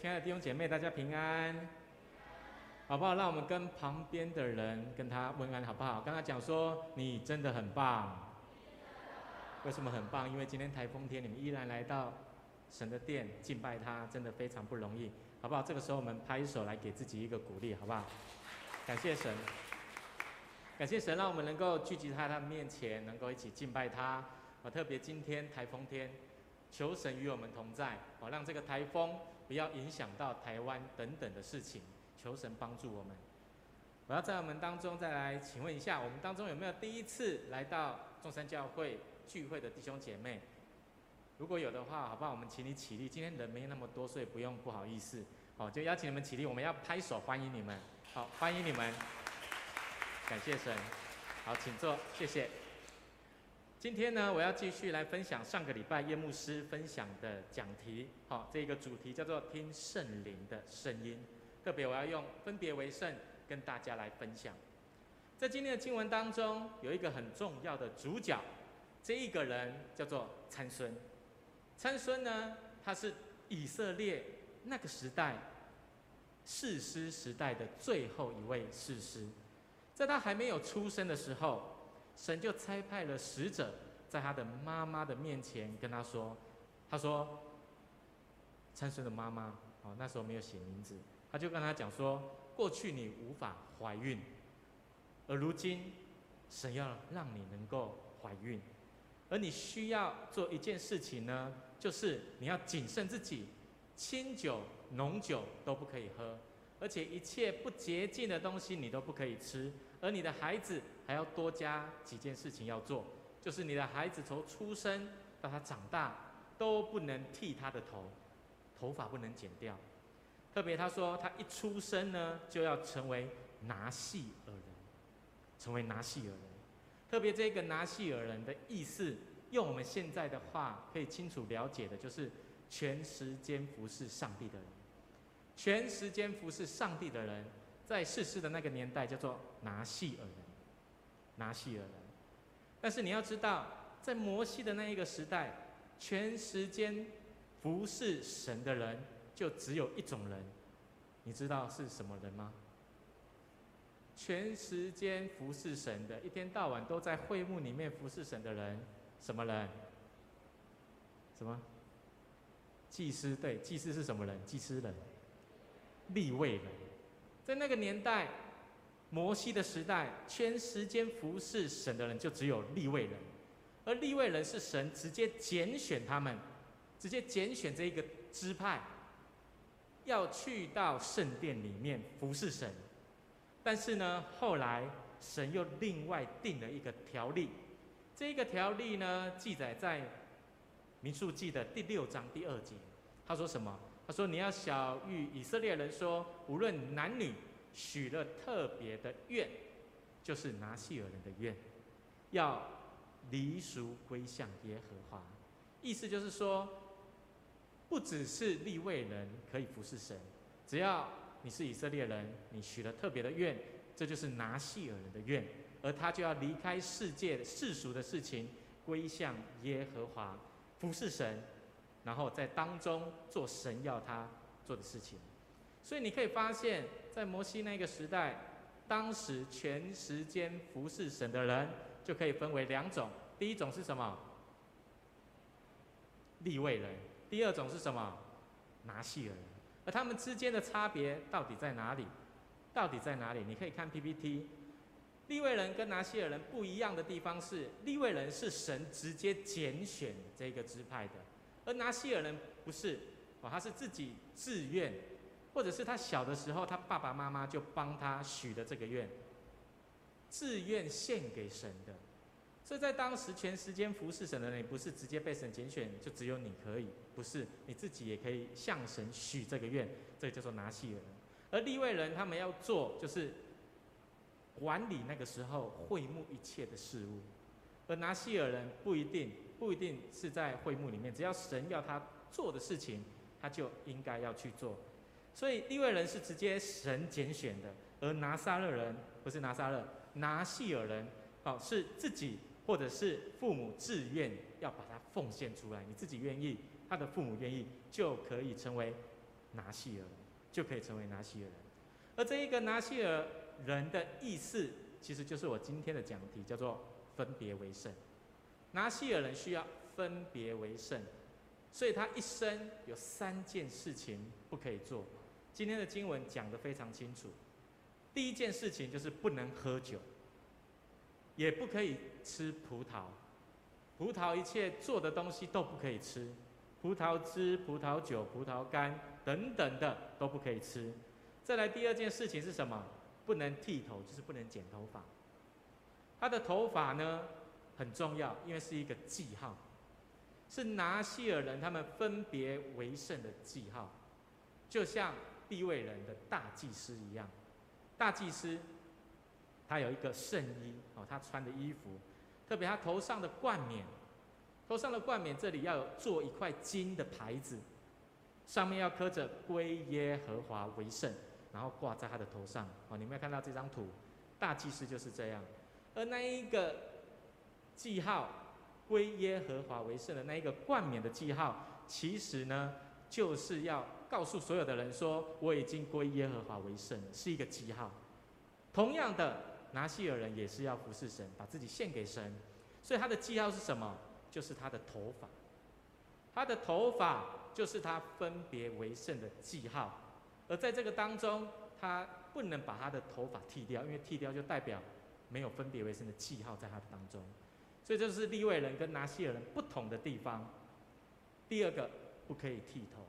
亲爱的弟兄姐妹，大家平安，好不好？让我们跟旁边的人跟他问安，好不好？刚刚讲说，你真的很棒。为什么很棒？因为今天台风天，你们依然来到神的殿敬拜他，真的非常不容易，好不好？这个时候我们拍手来给自己一个鼓励，好不好？感谢神，感谢神，让我们能够聚集在他的面前，能够一起敬拜他。啊，特别今天台风天，求神与我们同在，好让这个台风。不要影响到台湾等等的事情，求神帮助我们。我要在我们当中再来请问一下，我们当中有没有第一次来到中山教会聚会的弟兄姐妹？如果有的话，好不好？我们请你起立。今天人没那么多，所以不用不好意思。好，就邀请你们起立，我们要拍手欢迎你们。好，欢迎你们。感谢神。好，请坐，谢谢。今天呢，我要继续来分享上个礼拜叶牧师分享的讲题。好，这个主题叫做“听圣灵的声音”。特别我要用分别为圣跟大家来分享。在今天的经文当中，有一个很重要的主角，这一个人叫做参孙。参孙呢，他是以色列那个时代士师时代的最后一位士师，在他还没有出生的时候。神就差派了使者，在他的妈妈的面前跟他说：“他说，参孙的妈妈，哦，那时候没有写名字，他就跟他讲说，过去你无法怀孕，而如今神要让你能够怀孕，而你需要做一件事情呢，就是你要谨慎自己，清酒、浓酒都不可以喝，而且一切不洁净的东西你都不可以吃。”而你的孩子还要多加几件事情要做，就是你的孩子从出生到他长大都不能剃他的头，头发不能剪掉。特别他说他一出生呢就要成为拿细耳人，成为拿细耳人。特别这个拿细耳人的意思，用我们现在的话可以清楚了解的，就是全时间服侍上帝的人，全时间服侍上帝的人。在士师的那个年代，叫做拿细耳人，拿细耳人。但是你要知道，在摩西的那一个时代，全时间服侍神的人就只有一种人，你知道是什么人吗？全时间服侍神的，一天到晚都在会幕里面服侍神的人，什么人？什么？祭司，对，祭司是什么人？祭司人，立位人。在那个年代，摩西的时代，全时间服侍神的人就只有利未人，而利未人是神直接拣选他们，直接拣选这一个支派，要去到圣殿里面服侍神。但是呢，后来神又另外定了一个条例，这个条例呢，记载在民数记的第六章第二节，他说什么？他说：“你要晓諭以色列人说，无论男女，许了特别的愿，就是拿细耳人的愿，要离俗归向耶和华。意思就是说，不只是立位人可以服侍神，只要你是以色列人，你许了特别的愿，这就是拿细耳人的愿，而他就要离开世界世俗的事情，归向耶和华，服侍神。”然后在当中做神要他做的事情，所以你可以发现，在摩西那个时代，当时全时间服侍神的人就可以分为两种：第一种是什么？利未人；第二种是什么？拿细耳人。而他们之间的差别到底在哪里？到底在哪里？你可以看 PPT。利未人跟拿细耳人不一样的地方是，利未人是神直接拣选这个支派的。而拿细耳人不是，哦，他是自己自愿，或者是他小的时候，他爸爸妈妈就帮他许的这个愿，自愿献给神的。所以在当时全时间服侍神的人，不是直接被神拣选，就只有你可以，不是你自己也可以向神许这个愿，这个叫做拿细耳人。而利未人他们要做，就是管理那个时候会幕一切的事物，而拿细耳人不一定。不一定是在会幕里面，只要神要他做的事情，他就应该要去做。所以利未人是直接神拣选的，而拿撒勒人不是拿撒勒，拿细耳人，哦，是自己或者是父母自愿要把它奉献出来，你自己愿意，他的父母愿意，就可以成为拿细耳人，就可以成为拿细耳人。而这一个拿细耳人的意思，其实就是我今天的讲题，叫做分别为圣。拿细耳人需要分别为圣，所以他一生有三件事情不可以做。今天的经文讲得非常清楚。第一件事情就是不能喝酒，也不可以吃葡萄，葡萄一切做的东西都不可以吃，葡萄汁、葡萄酒、葡萄干等等的都不可以吃。再来第二件事情是什么？不能剃头，就是不能剪头发。他的头发呢很重要，因为是一个记号，是拿西尔人他们分别为圣的记号，就像利未人的大祭司一样。大祭司，他有一个圣衣哦，他穿的衣服，特别他头上的冠冕，头上的冠冕这里要做一块金的牌子，上面要刻着“归耶和华为圣”，然后挂在他的头上哦。你们有看到这张图，大祭司就是这样。而那一个记号“归耶和华为圣”的那一个冠冕的记号，其实呢，就是要。告诉所有的人说，我已经归耶和华为圣，是一个记号。同样的，拿细耳人也是要服侍神，把自己献给神。所以他的记号是什么？就是他的头发。他的头发就是他分别为圣的记号。而在这个当中，他不能把他的头发剃掉，因为剃掉就代表没有分别为圣的记号在他的当中。所以这是利未人跟拿细耳人不同的地方。第二个，不可以剃头。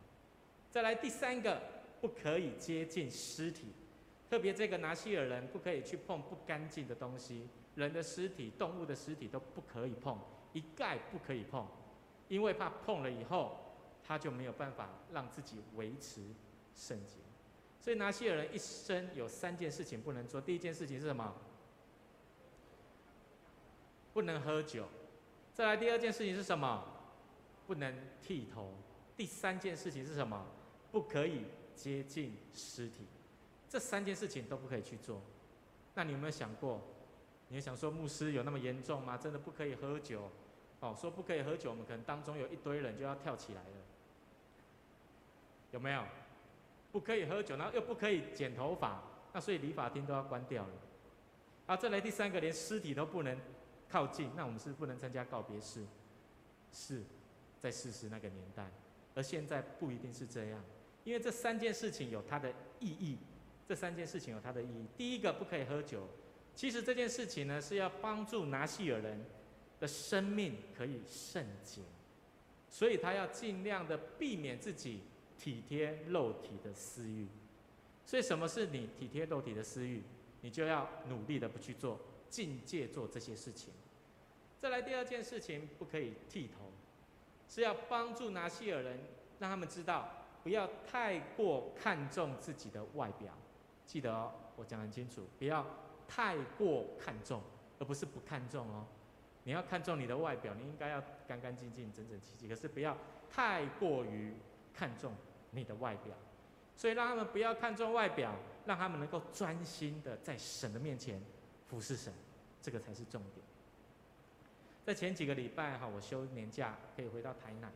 再来第三个，不可以接近尸体，特别这个拿细耳人不可以去碰不干净的东西，人的尸体、动物的尸体都不可以碰，一概不可以碰，因为怕碰了以后，他就没有办法让自己维持圣洁。所以拿细耳人一生有三件事情不能做，第一件事情是什么？不能喝酒。再来第二件事情是什么？不能剃头。第三件事情是什么？不可以接近尸体，这三件事情都不可以去做。那你有没有想过？你有想说牧师有那么严重吗？真的不可以喝酒？哦，说不可以喝酒，我们可能当中有一堆人就要跳起来了，有没有？不可以喝酒，然后又不可以剪头发，那所以理发厅都要关掉了。啊，再来第三个，连尸体都不能靠近，那我们是不能参加告别式？是在事实那个年代，而现在不一定是这样。因为这三件事情有它的意义，这三件事情有它的意义。第一个不可以喝酒，其实这件事情呢是要帮助拿细耳人的生命可以圣洁，所以他要尽量的避免自己体贴肉体的私欲。所以什么是你体贴肉体的私欲？你就要努力的不去做，境界做这些事情。再来第二件事情，不可以剃头，是要帮助拿细耳人，让他们知道。不要太过看重自己的外表，记得哦，我讲很清楚，不要太过看重，而不是不看重哦。你要看重你的外表，你应该要干干净净、整整齐齐。可是不要太过于看重你的外表，所以让他们不要看重外表，让他们能够专心的在神的面前服侍神，这个才是重点。在前几个礼拜哈，我休年假可以回到台南。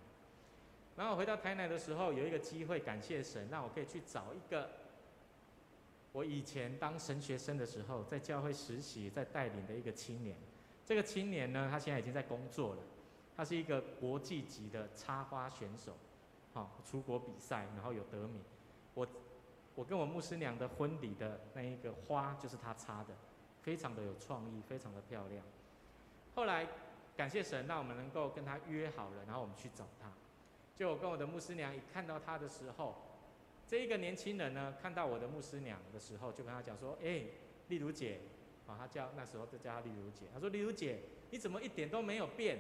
然后回到台南的时候，有一个机会，感谢神，让我可以去找一个我以前当神学生的时候，在教会实习、在带领的一个青年。这个青年呢，他现在已经在工作了，他是一个国际级的插花选手，好，出国比赛，然后有得名。我我跟我牧师娘的婚礼的那一个花就是他插的，非常的有创意，非常的漂亮。后来感谢神，让我们能够跟他约好了，然后我们去找他。就我跟我的牧师娘一看到他的时候，这一个年轻人呢，看到我的牧师娘的时候，就跟他讲说：“哎，丽如姐，啊，他叫那时候就叫他丽如姐。他说：丽如姐，你怎么一点都没有变？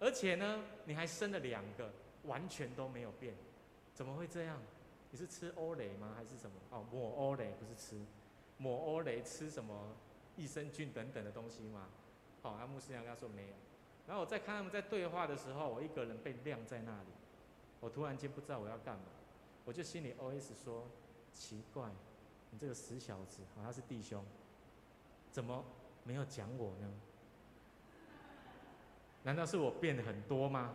而且呢，你还生了两个，完全都没有变，怎么会这样？你是吃欧蕾吗？还是什么？哦，抹欧蕾不是吃，抹欧蕾吃什么益生菌等等的东西吗？好，那牧师娘跟他说没有。”然后我在看他们在对话的时候，我一个人被晾在那里，我突然间不知道我要干嘛，我就心里 OS 说：奇怪，你这个死小子，好像是弟兄，怎么没有讲我呢？难道是我变很多吗？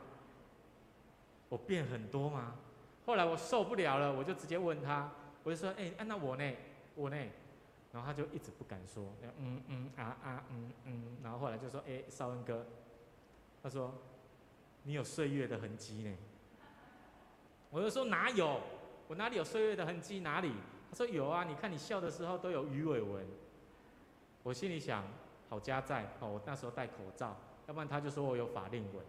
我变很多吗？后来我受不了了，我就直接问他，我就说：“哎、那我呢？我呢？”然后他就一直不敢说，嗯嗯啊啊嗯嗯，然后后来就说：“哎、少恩哥，他说你有岁月的痕迹呢。”我就说：“哪有？我哪里有岁月的痕迹？哪里？”他说：“有啊，你看你笑的时候都有鱼尾纹。”我心里想：好家在哦，我那时候戴口罩，要不然他就说我有法令纹。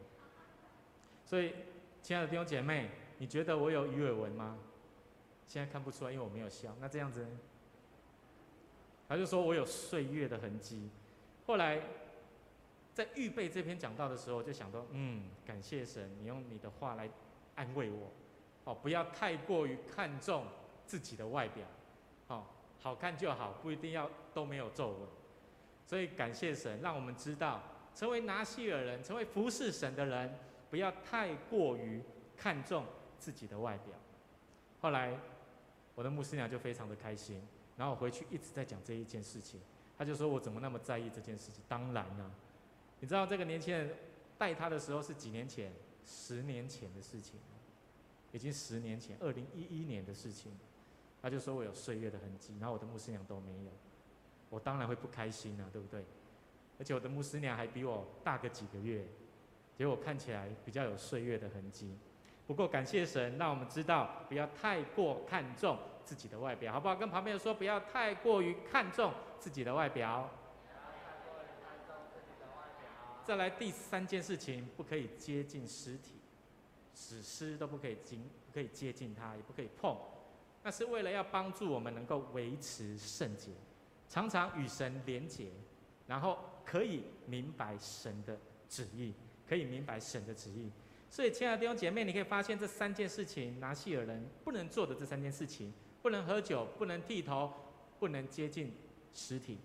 所以，亲爱的弟兄姐妹，你觉得我有鱼尾纹吗？现在看不出来，因为我没有笑。那这样子？他就说我有岁月的痕迹。后来在预备这篇讲道的时候，就想到，嗯，感谢神，你用你的话来安慰我，哦，不要太过于看重自己的外表，哦，好看就好，不一定要都没有皱纹。所以感谢神，让我们知道，成为拿细耳人，成为服侍神的人，不要太过于看重自己的外表。后来我的牧师娘就非常的开心。然后我回去一直在讲这一件事情，他就说我怎么那么在意这件事情？当然了，你知道这个年轻人带他的时候是几年前？十年前的事情，已经十年前，二零一一年的事情。他就说我有岁月的痕迹，然后我的牧师娘都没有，我当然会不开心啊，对不对？而且我的牧师娘还比我大个几个月，结果看起来比较有岁月的痕迹。不过感谢神，让我们知道不要太过看重。自己的外表好不好？跟旁边人说，不要太过于看重自己的外表。再来第三件事情，不可以接近尸体，死尸都不可以经，不可以接近它，也不可以碰。那是为了要帮助我们能够维持圣洁，常常与神连结，然后可以明白神的旨意，可以明白神的旨意。所以，亲爱的弟兄姐妹，你可以发现这三件事情，拿细耳人不能做的这三件事情。不能喝酒，不能剃头，不能接近尸体，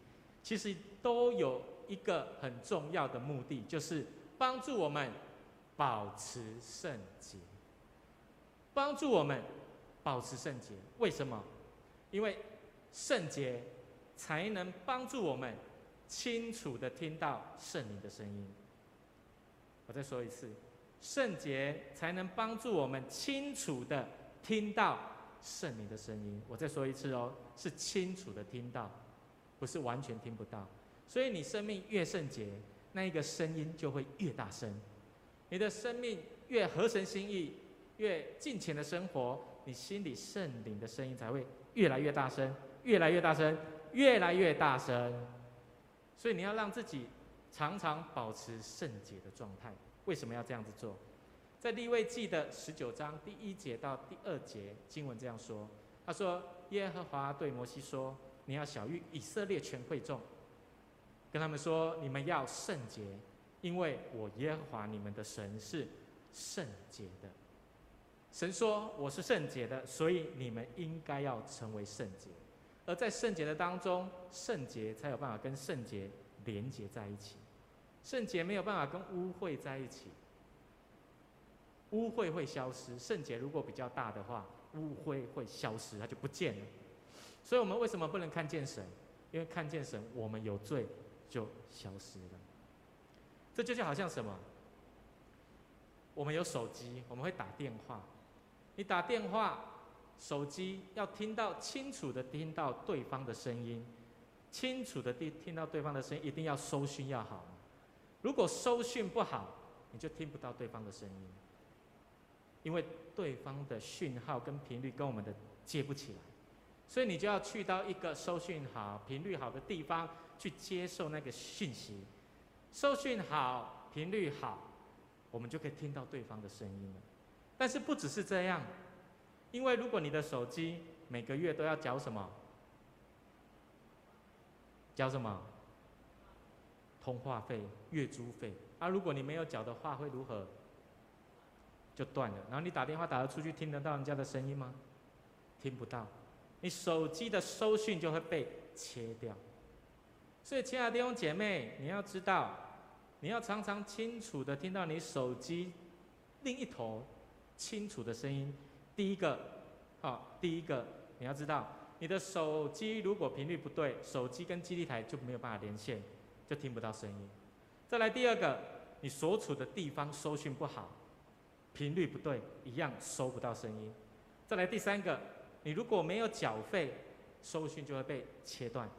其实都有一个很重要的目的，就是帮助我们保持圣洁。帮助我们保持圣洁，为什么？因为圣洁才能帮助我们清楚地听到圣灵的声音。我再说一次，圣洁才能帮助我们清楚地听到。圣灵的声音，我再说一次哦，是清楚的听到，不是完全听不到。所以你生命越圣洁，那一个声音就会越大声。你的生命越合神心意，越尽情的生活，你心里圣灵的声音才会越来越大声，越来越大声，越来越大声。所以你要让自己常常保持圣洁的状态。为什么要这样子做？在立位记的十九章第一节到第二节经文这样说：“他说，耶和华对摩西说，你要晓諭以色列全会众，跟他们说，你们要圣洁，因为我耶和华你们的神是圣洁的。神说我是圣洁的，所以你们应该要成为圣洁。而在圣洁的当中，圣洁才有办法跟圣洁连结在一起，圣洁没有办法跟污秽在一起。”污秽会消失，圣洁如果比较大的话，污秽会消失，它就不见了。所以，我们为什么不能看见神？因为看见神，我们有罪就消失了。这就就好像什么？我们有手机，我们会打电话。你打电话，手机要听到清楚的听到对方的声音，清楚的听听到对方的声音，一定要收讯要好。如果收讯不好，你就听不到对方的声音。因为对方的讯号跟频率跟我们的接不起来，所以你就要去到一个收讯好、频率好的地方去接受那个讯息。收讯好、频率好，我们就可以听到对方的声音了。但是不只是这样，因为如果你的手机每个月都要缴什么？缴什么？通话费、月租费。啊、如果你没有缴的话，会如何？就断了，然后你打电话打得出去，听得到人家的声音吗？听不到，你手机的收讯就会被切掉。所以，亲爱的弟兄姐妹，你要知道，你要常常清楚的听到你手机另一头清楚的声音。第一个，好，第一个你要知道，你的手机如果频率不对，手机跟基地台就没有办法连线，就听不到声音。再来第二个，你所处的地方收讯不好。频率不对，一样收不到声音。再来第三个，你如果没有缴费，收讯就会被切断。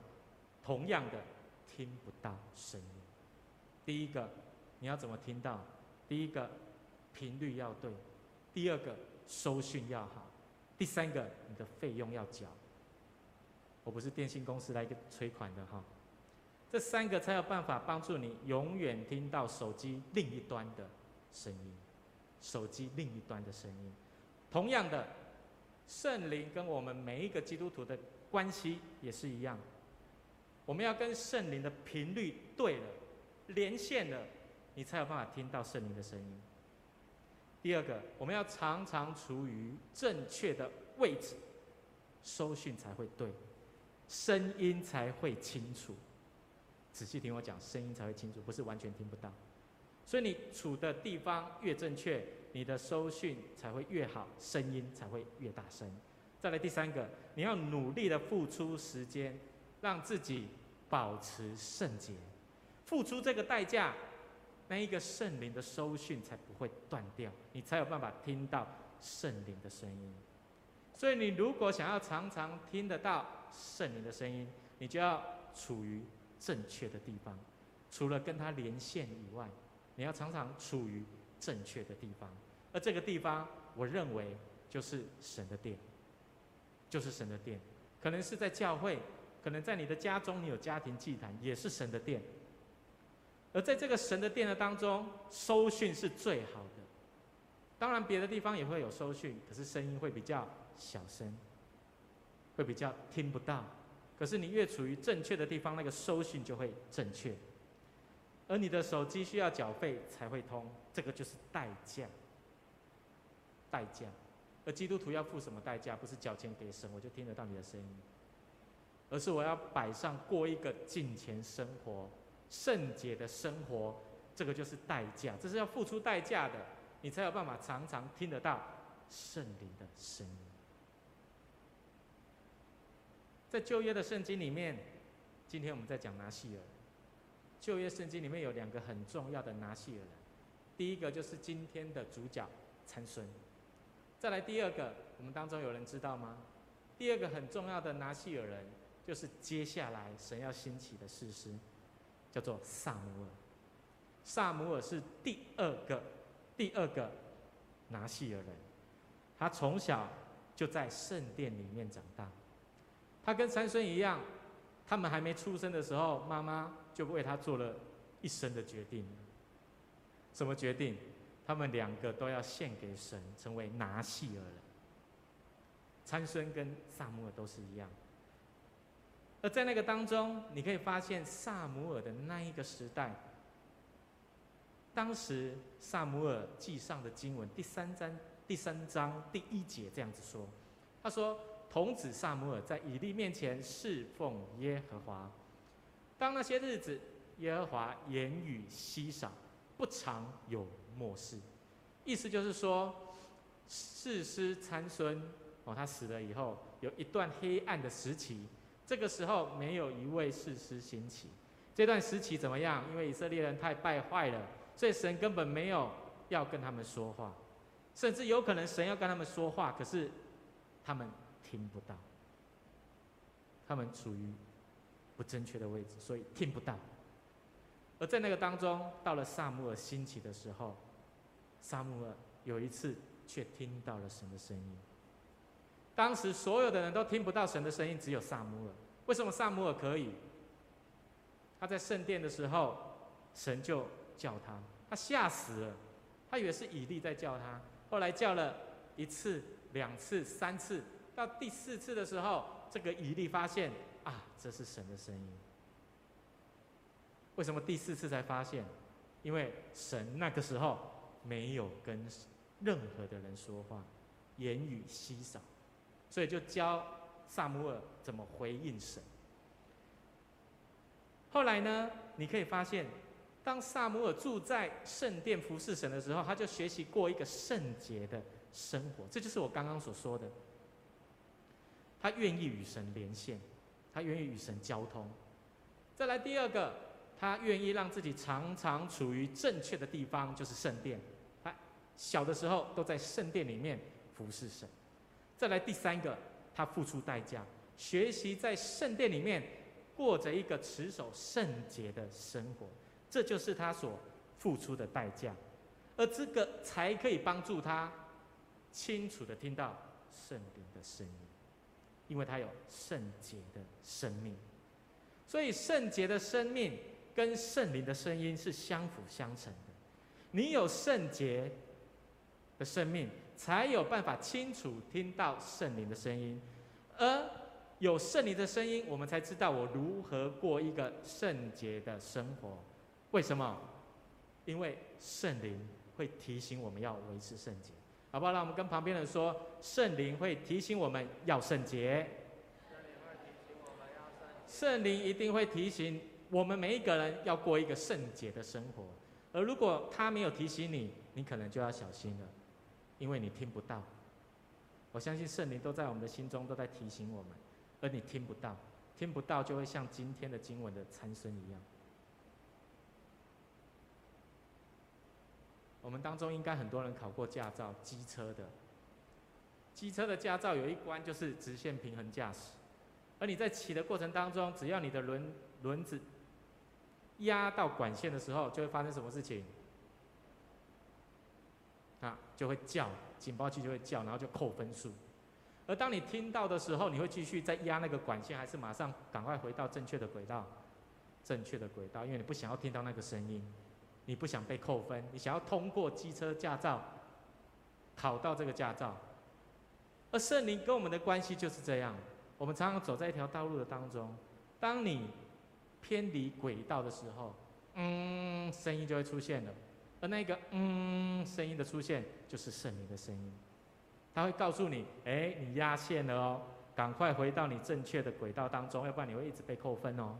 同样的，听不到声音。第一个，你要怎么听到？第一个，频率要对；第二个，收讯要好；第三个，你的费用要缴。我不是电信公司来个催款的哈。这三个才有办法帮助你永远听到手机另一端的声音，手机另一端的声音。同样的，圣灵跟我们每一个基督徒的关系也是一样，我们要跟圣灵的频率对了，连线了，你才有办法听到圣灵的声音。第二个，我们要常常处于正确的位置，收讯才会对，声音才会清楚。仔细听我讲，声音才会清楚，不是完全听不到。所以你处的地方越正确，你的收讯才会越好，声音才会越大声。再来第三个，你要努力的付出时间，让自己保持圣洁，付出这个代价，那一个圣灵的收讯才不会断掉，你才有办法听到圣灵的声音。所以你如果想要常常听得到圣灵的声音，你就要处于正确的地方，除了跟他连线以外，你要常常处于正确的地方。而这个地方，我认为就是神的殿，就是神的殿。可能是在教会，可能在你的家中，你有家庭祭坛，也是神的殿。而在这个神的殿的当中，收讯是最好的。当然，别的地方也会有收讯，可是声音会比较小声，会比较听不到。可是你越处于正确的地方，那个收讯就会正确。而你的手机需要缴费才会通，这个就是代价。代价。而基督徒要付什么代价？不是缴钱给神，我就听得到你的声音，而是我要摆上过一个敬虔生活、圣洁的生活，这个就是代价。这是要付出代价的，你才有办法常常听得到圣灵的声音。在旧约的圣经里面，今天我们在讲拿细耳。旧约圣经里面有两个很重要的拿细耳人，第一个就是今天的主角参孙。再来第二个，我们当中有人知道吗？第二个很重要的拿细耳人，就是接下来神要兴起的士师，叫做撒母耳。撒母耳是第二个，第二个拿细耳人，他从小就在圣殿里面长大。他跟参孙一样，他们还没出生的时候，妈妈就为他做了一生的决定。什么决定？他们两个都要献给神，成为拿细耳人。参孙跟撒母耳都是一样。而在那个当中，你可以发现撒母耳的那一个时代，当时撒母耳记上的经文第三章第三章第一节这样子说，他说。童子撒母耳在以利面前侍奉耶和华。当那些日子，耶和华言语稀少，不常有默示。意思就是说，士师参孙哦，他死了以后，有一段黑暗的时期。这个时候没有一位士师兴起。这段时期怎么样？因为以色列人太败坏了，所以神根本没有要跟他们说话，甚至有可能神要跟他们说话，可是他们。听不到，他们处于不正确的位置，所以听不到。而在那个当中，到了撒母耳兴起的时候，撒母耳有一次却听到了神的声音。当时所有的人都听不到神的声音，只有撒母耳。为什么撒母耳可以？他在圣殿的时候，神就叫他，他吓死了，他以为是以利在叫他。后来叫了一次、两次、三次。到第四次的时候，这个以利发现啊，这是神的声音。为什么第四次才发现？因为神那个时候没有跟任何的人说话，言语稀少，所以就教撒母耳怎么回应神。后来呢，你可以发现，当撒母耳住在圣殿服侍神的时候，他就学习过一个圣洁的生活。这就是我刚刚所说的。他愿意与神连线，他愿意与神交通。再来第二个，他愿意让自己常常处于正确的地方，就是圣殿。他小的时候都在圣殿里面服侍神。再来第三个，他付出代价，学习在圣殿里面过着一个持守圣洁的生活，这就是他所付出的代价，而这个才可以帮助他清楚的听到圣灵的声音，因为他有圣洁的生命，所以圣洁的生命跟圣灵的声音是相辅相成的。你有圣洁的生命，才有办法清楚听到圣灵的声音，而有圣灵的声音，我们才知道我如何过一个圣洁的生活。为什么？因为圣灵会提醒我们要维持圣洁，好不好？让我们跟旁边人说，圣灵会提醒我们要圣洁。圣灵一定会提醒我们每一个人要过一个圣洁的生活。而如果他没有提醒你，你可能就要小心了，因为你听不到。我相信圣灵都在我们的心中，都在提醒我们，而你听不到，听不到就会像今天的经文的参孙一样。我们当中应该很多人考过驾照，机车的，机车的驾照有一关就是直线平衡驾驶，而你在骑的过程当中，只要你的轮轮子。压到管线的时候，就会发生什么事情？啊，就会叫警报器就会叫，然后就扣分数。而当你听到的时候，你会继续再压那个管线，还是马上赶快回到正确的轨道？正确的轨道，因为你不想要听到那个声音，你不想被扣分，你想要通过机车驾照，考到这个驾照。而圣灵跟我们的关系就是这样，我们常常走在一条道路的当中，当你。偏离轨道的时候，嗯，声音就会出现了，而那个嗯声音的出现，就是圣灵的声音，他会告诉你，哎，你压线了哦，赶快回到你正确的轨道当中，要不然你会一直被扣分哦。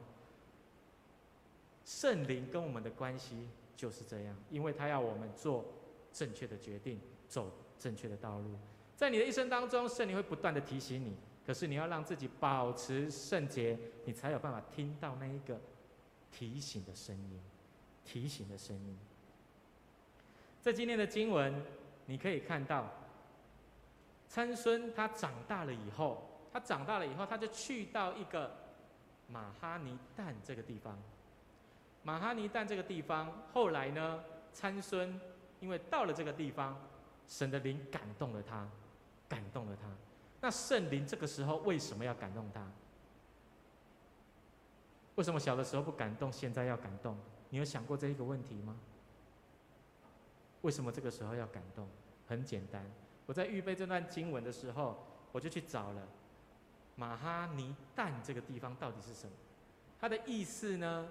圣灵跟我们的关系就是这样，因为他要我们做正确的决定，走正确的道路，在你的一生当中，圣灵会不断的提醒你。可是你要让自己保持圣洁，你才有办法听到那一个提醒的声音，提醒的声音。在今天的经文，你可以看到，参孙他长大了以后，他长大了以后，他就去到一个马哈尼旦这个地方。马哈尼但这个地方，后来呢，参孙因为到了这个地方，神的灵感动了他，感动了他。那圣灵这个时候为什么要感动他？为什么小的时候不感动，现在要感动？你有想过这一个问题吗？为什么这个时候要感动？很简单，我在预备这段经文的时候，我就去找了马哈尼但这个地方到底是什么？它的意思呢，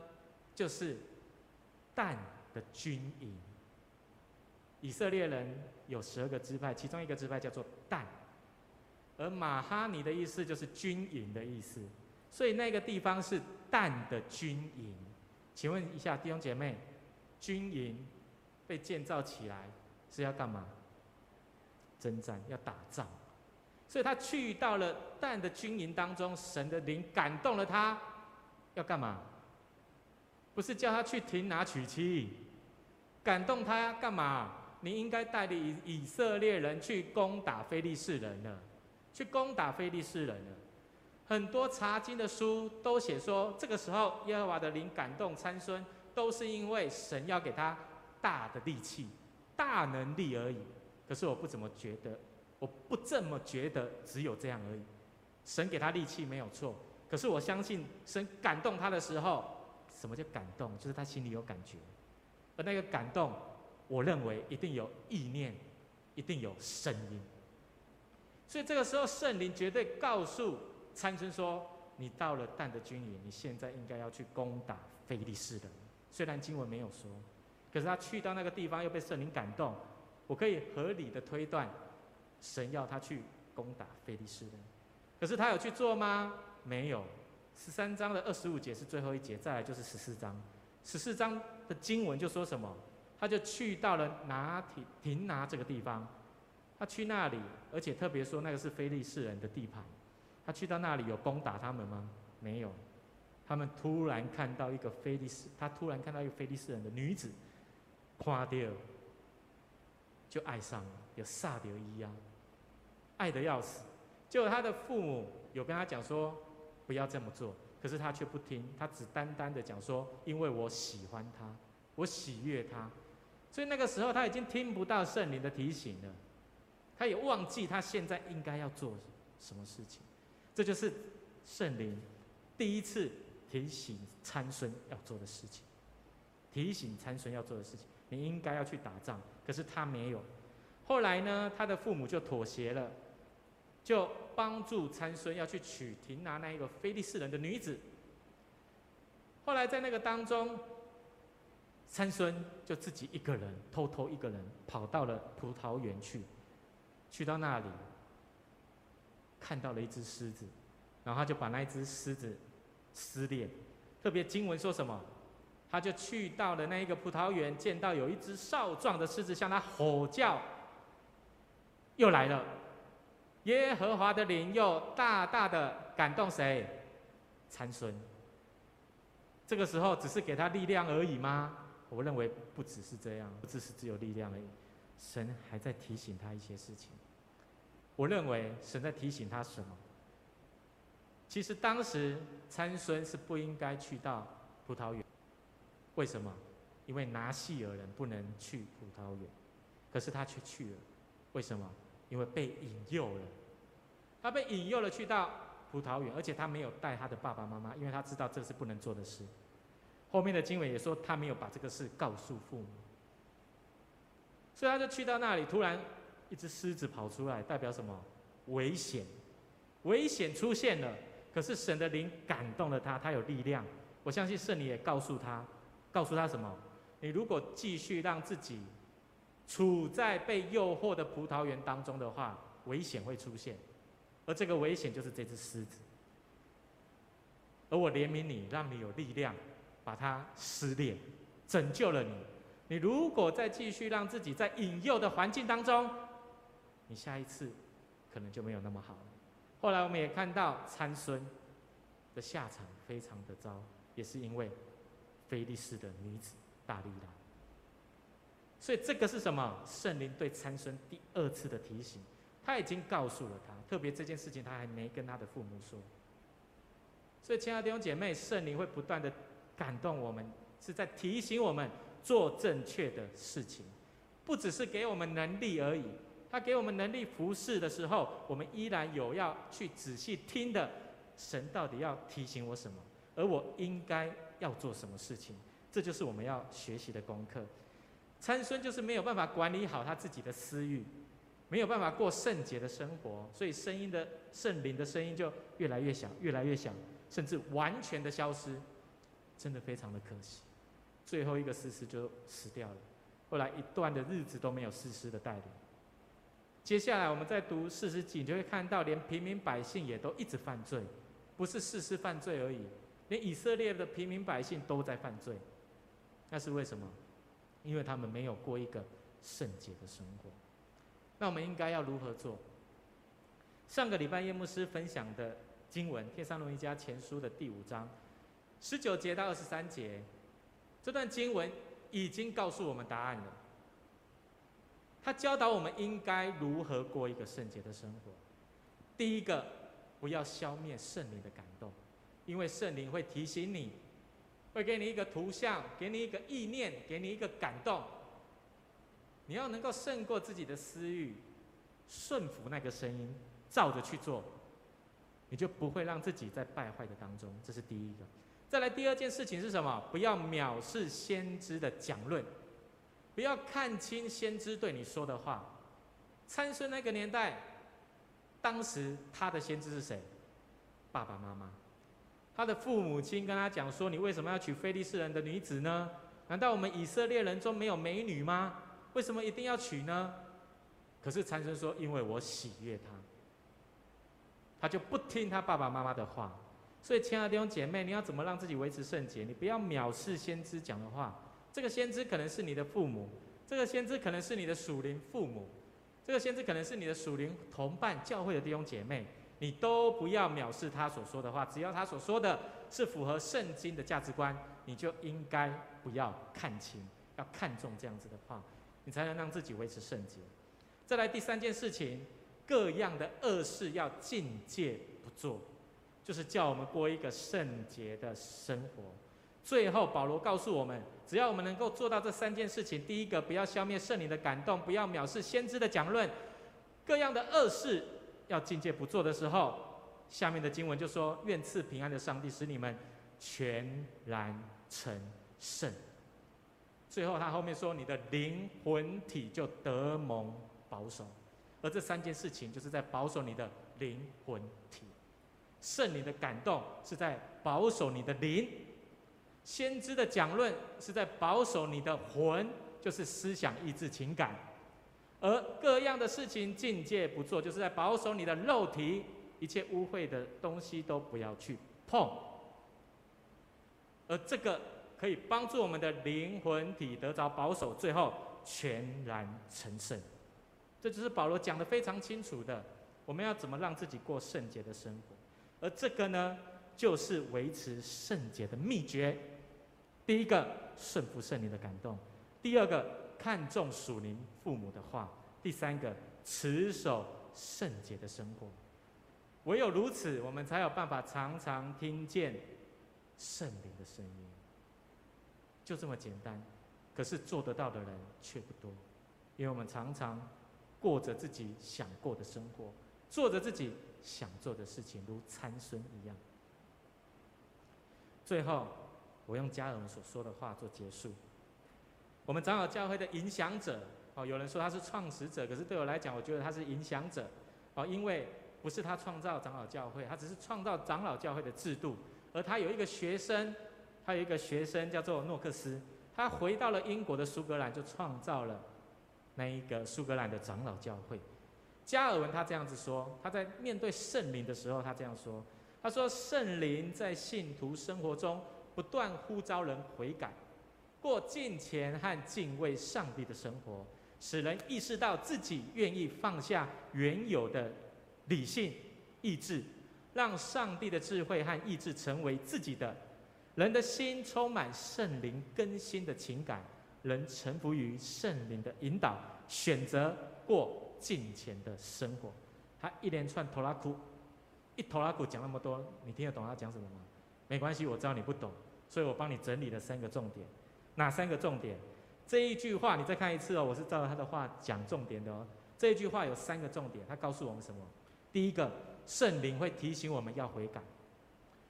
就是蛋的军营。以色列人有十二个支派，其中一个支派叫做蛋。而马哈尼的意思就是军营的意思，所以那个地方是蛋的军营。请问一下弟兄姐妹，军营被建造起来是要干嘛？征战，要打仗。所以他去到了蛋的军营当中，神的灵感动了他，要干嘛？不是叫他去亭拿娶妻，感动他干嘛？你应该带领以色列人去攻打非利士人了。去攻打非利士人了，很多查经的书都写说，这个时候耶和华的灵感动参孙，都是因为神要给他大的力气、大能力而已。可是我不怎么觉得，我不这么觉得，只有这样而已。神给他力气没有错，可是我相信神感动他的时候，什么叫感动？就是他心里有感觉，而那个感动，我认为一定有意念，一定有声音。所以这个时候，圣灵绝对告诉参孙说：“你到了但的军营，你现在应该要去攻打非利士人。”虽然经文没有说，可是他去到那个地方又被圣灵感动，我可以合理的推断，神要他去攻打非利士人。可是他有去做吗？没有。十三章的二十五节是最后一节，再来就是十四章。十四章的经文就说什么？他就去到了拿提亭拿这个地方。他去那里，而且特别说那个是非利士人的地盘。他去到那里有攻打他们吗？没有。他们突然看到一个非利士，他突然看到一个非利士人的女子，看到就爱上了，有撒掉一样，爱得要死，结果他的父母有跟他讲说不要这么做，可是他却不听，他只单单的讲说，因为我喜欢他，我喜悦他，所以那个时候他已经听不到圣灵的提醒了，他也忘记他现在应该要做什么事情，这就是圣灵第一次提醒参孙要做的事情，提醒参孙要做的事情，你应该要去打仗，可是他没有。后来呢，他的父母就妥协了，就帮助参孙要去娶亭拿那一个非利士人的女子。后来在那个当中，参孙就自己一个人偷偷一个人跑到了葡萄园去，去到那里，看到了一只狮子，然后他就把那一只狮子撕裂。特别经文说什么？他就去到了那一个葡萄园，见到有一只少壮的狮子向他吼叫。又来了，耶和华的灵又大大的感动谁？参孙。这个时候只是给他力量而已吗？我认为不只是这样，不只是只有力量而已。神还在提醒他一些事情。我认为神在提醒他什么？其实当时参孙是不应该去到葡萄园。为什么？因为拿细耳人不能去葡萄园，可是他却去了。为什么？因为被引诱了，他被引诱了去到葡萄园，而且他没有带他的爸爸妈妈，因为他知道这是不能做的事。后面的经文也说他没有把这个事告诉父母，所以他就去到那里，突然一只狮子跑出来，代表什么？危险，危险出现了。可是神的灵感动了他，他有力量。我相信圣灵也告诉他，告诉他什么？你如果继续让自己。处在被诱惑的葡萄园当中的话，危险会出现，而这个危险就是这只狮子。而我怜悯你，让你有力量，把它撕裂，拯救了你。你如果再继续让自己在引诱的环境当中，你下一次可能就没有那么好了。后来我们也看到参孙的下场非常的糟，也是因为菲利斯的女子大力拉。所以这个是什么？圣灵对参孙第二次的提醒，他已经告诉了他，特别这件事情他还没跟他的父母说。所以，亲爱的弟兄姐妹，圣灵会不断的感动我们，是在提醒我们做正确的事情，不只是给我们能力而已。他给我们能力服侍的时候，我们依然有要去仔细听的，神到底要提醒我什么，而我应该要做什么事情，这就是我们要学习的功课。参孙就是没有办法管理好他自己的私欲，没有办法过圣洁的生活，所以声音的圣灵的声音就越来越小，越来越小，甚至完全的消失，真的非常的可惜。最后一个士师就死掉了，后来一段的日子都没有士师的带领。接下来我们再读四十几，你就会看到连平民百姓也都一直犯罪，不是士师犯罪而已，连以色列的平民百姓都在犯罪，那是为什么？因为他们没有过一个圣洁的生活，那我们应该要如何做？上个礼拜叶牧师分享的经文《天山龙一家前书》的第五章十九节到二十三节，这段经文已经告诉我们答案了。他教导我们应该如何过一个圣洁的生活。第一个，不要消灭圣灵的感动，因为圣灵会提醒你。会给你一个图像，给你一个意念，给你一个感动。你要能够胜过自己的私欲，顺服那个声音，照着去做，你就不会让自己在败坏的当中。这是第一个。再来第二件事情是什么？不要藐视先知的讲论，不要看轻先知对你说的话。参孙那个年代，当时他的先知是谁？爸爸妈妈。他的父母亲跟他讲说：“你为什么要娶非利士人的女子呢？难道我们以色列人中没有美女吗？为什么一定要娶呢？”可是参孙说：“因为我喜悦他。”他就不听他爸爸妈妈的话。所以，亲爱的弟兄姐妹，你要怎么让自己维持圣洁？你不要藐视先知讲的话。这个先知可能是你的父母，这个先知可能是你的属灵父母，这个先知可能是你的属灵同伴、教会的弟兄姐妹。你都不要藐视他所说的话，只要他所说的是符合圣经的价值观，你就应该不要看轻，要看重这样子的话，你才能让自己维持圣洁。再来第三件事情，各样的恶事要禁戒不做，就是叫我们过一个圣洁的生活。最后，保罗告诉我们，只要我们能够做到这三件事情：第一个，不要消灭圣灵的感动；不要藐视先知的讲论；各样的恶事要禁戒不做的时候，下面的经文就说：愿赐平安的上帝使你们全然成圣。最后，他后面说：你的灵魂体就得蒙保守。而这三件事情，就是在保守你的灵魂体。圣灵的感动是在保守你的灵；先知的讲论是在保守你的魂，就是思想、意志、情感；而各样的事情境界不做，就是在保守你的肉体，一切污秽的东西都不要去碰。而这个可以帮助我们的灵魂体得着保守，最后全然成圣。这就是保罗讲的非常清楚的，我们要怎么让自己过圣洁的生活，而这个呢，就是维持圣洁的秘诀。第一个，顺服圣灵的感动；第二个，看重属灵父母的话；第三个，持守圣洁的生活。唯有如此，我们才有办法常常听见圣灵的声音。就这么简单，可是做得到的人却不多，因为我们常常。过着自己想过的生活，做着自己想做的事情，如参孙一样。最后，我用家人所说的话做结束。我们长老教会的影响者，哦，有人说他是创始者，可是对我来讲，我觉得他是影响者，哦，因为不是他创造长老教会，他只是创造长老教会的制度。而他有一个学生，他有一个学生叫做诺克斯，他回到了英国的苏格兰，就创造了。那一个苏格兰的长老教会，加尔文他这样子说，他在面对圣灵的时候，他这样说，他说圣灵在信徒生活中不断呼召人悔改，过敬虔和敬畏上帝的生活，使人意识到自己愿意放下原有的理性意志，让上帝的智慧和意志成为自己的，人的心充满圣灵更新的情感。人臣服于圣灵的引导，选择过敬虔的生活。他一连串拖拉库，一拖拉库讲那么多，你听得懂他讲什么吗？没关系，我知道你不懂，所以我帮你整理了三个重点。哪三个重点？这一句话你再看一次哦，我是照着他的话讲重点的哦。这一句话有三个重点，他告诉我们什么？第一个，圣灵会提醒我们要悔改；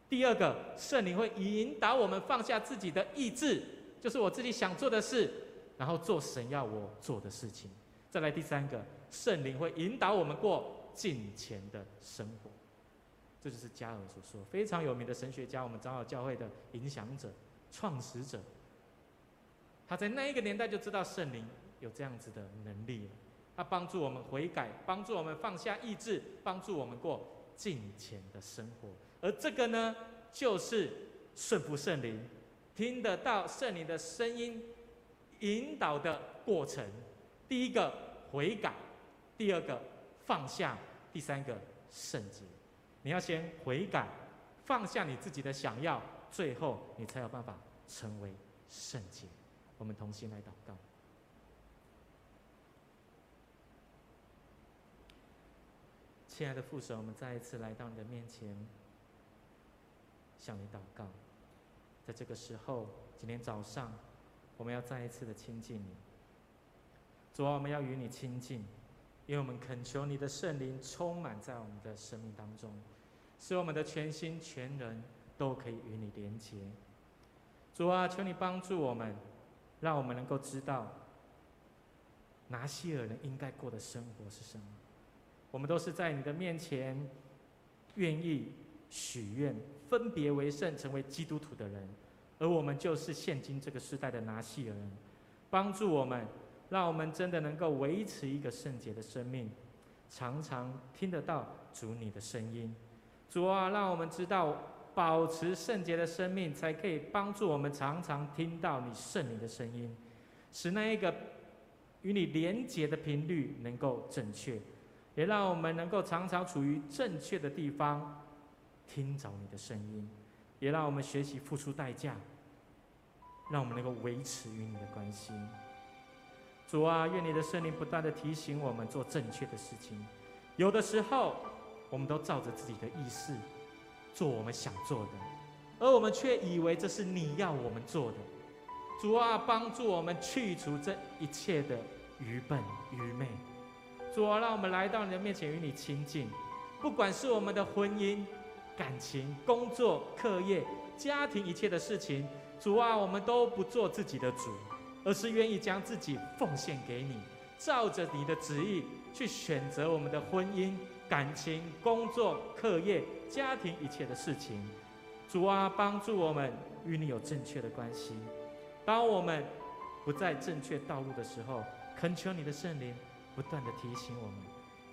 第二个，圣灵会引导我们放下自己的意志。就是我自己想做的事，然后做神要我做的事情。再来第三个，圣灵会引导我们过敬虔的生活。这就是加尔所说，非常有名的神学家，我们长老教会的影响者、创始者。他在那一个年代就知道圣灵有这样子的能力了。他帮助我们悔改，帮助我们放下意志，帮助我们过敬虔的生活。而这个呢，就是顺服圣灵。听得到圣灵的声音引导的过程，第一个悔改，第二个放下，第三个圣洁。你要先悔改，放下你自己的想要，最后你才有办法成为圣洁。我们同心来祷告。亲爱的父神，我们再一次来到你的面前，向你祷告。在这个时候，今天早上，我们要再一次的亲近你。主啊，我们要与你亲近，因为我们恳求你的圣灵充满在我们的生命当中，使我们的全心全人都可以与你连结。主啊，求你帮助我们，让我们能够知道拿细耳人应该过的生活是什么。我们都是在你的面前愿意许愿。分别为圣，成为基督徒的人，而我们就是现今这个时代的拿细耳人，帮助我们，让我们真的能够维持一个圣洁的生命，常常听得到主你的声音。主啊，让我们知道保持圣洁的生命，才可以帮助我们常常听到你圣灵的声音，使那一个与你连结的频率能够正确，也让我们能够常常处于正确的地方。听着你的声音，也让我们学习付出代价，让我们能够维持与你的关系。主啊，愿你的圣灵不断的提醒我们做正确的事情，有的时候，我们都照着自己的意思做我们想做的，而我们却以为这是你要我们做的。主啊，帮助我们去除这一切的愚笨愚昧。主啊，让我们来到你的面前与你亲近。不管是我们的婚姻、感情、工作、课业、家庭一切的事情，主啊，我们都不做自己的主，而是愿意将自己奉献给你，照着你的旨意去选择我们的婚姻、感情、工作、课业、家庭一切的事情。主啊，帮助我们与你有正确的关系。当我们不在正确道路的时候，恳求你的圣灵不断的提醒我们。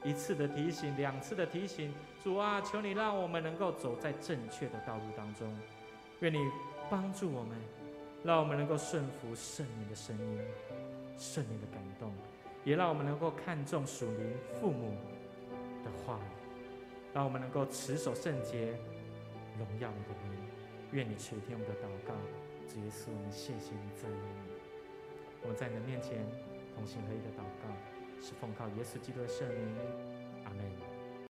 一次的提醒，两次的提醒，主啊，求你让我们能够走在正确的道路当中。愿你帮助我们，让我们能够顺服圣灵的声音，圣灵的感动，也让我们能够看重属灵父母的话，让我们能够持守圣洁，荣耀你的名。愿你垂听我们的祷告，主耶稣，我们谢谢你，赞美你。我们在你的面前同心合一的祷告。是奉靠耶稣基督的圣名。